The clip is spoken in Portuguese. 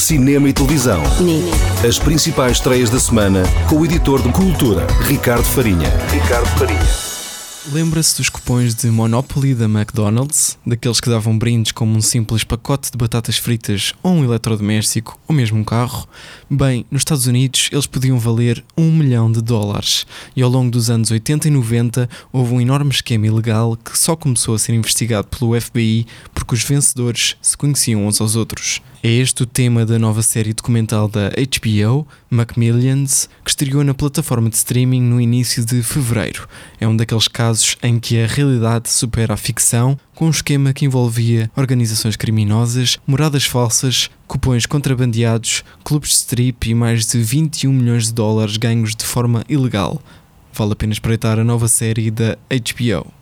cinema e televisão. Nick. As principais estreias da semana com o editor de Cultura, Ricardo Farinha. Ricardo Farinha. Lembra-se dos cupons de Monopoly da McDonald's? Daqueles que davam brindes como um simples pacote de batatas fritas ou um eletrodoméstico ou mesmo um carro? Bem, nos Estados Unidos eles podiam valer um milhão de dólares e ao longo dos anos 80 e 90 houve um enorme esquema ilegal que só começou a ser investigado pelo FBI porque os vencedores se conheciam uns aos outros. É este o tema da nova série documental da HBO, Macmillions, que estreou na plataforma de streaming no início de fevereiro. É um daqueles casos em que a realidade supera a ficção, com um esquema que envolvia organizações criminosas, moradas falsas, cupões contrabandeados, clubes de strip e mais de 21 milhões de dólares ganhos de forma ilegal. Vale a pena espreitar a nova série da HBO.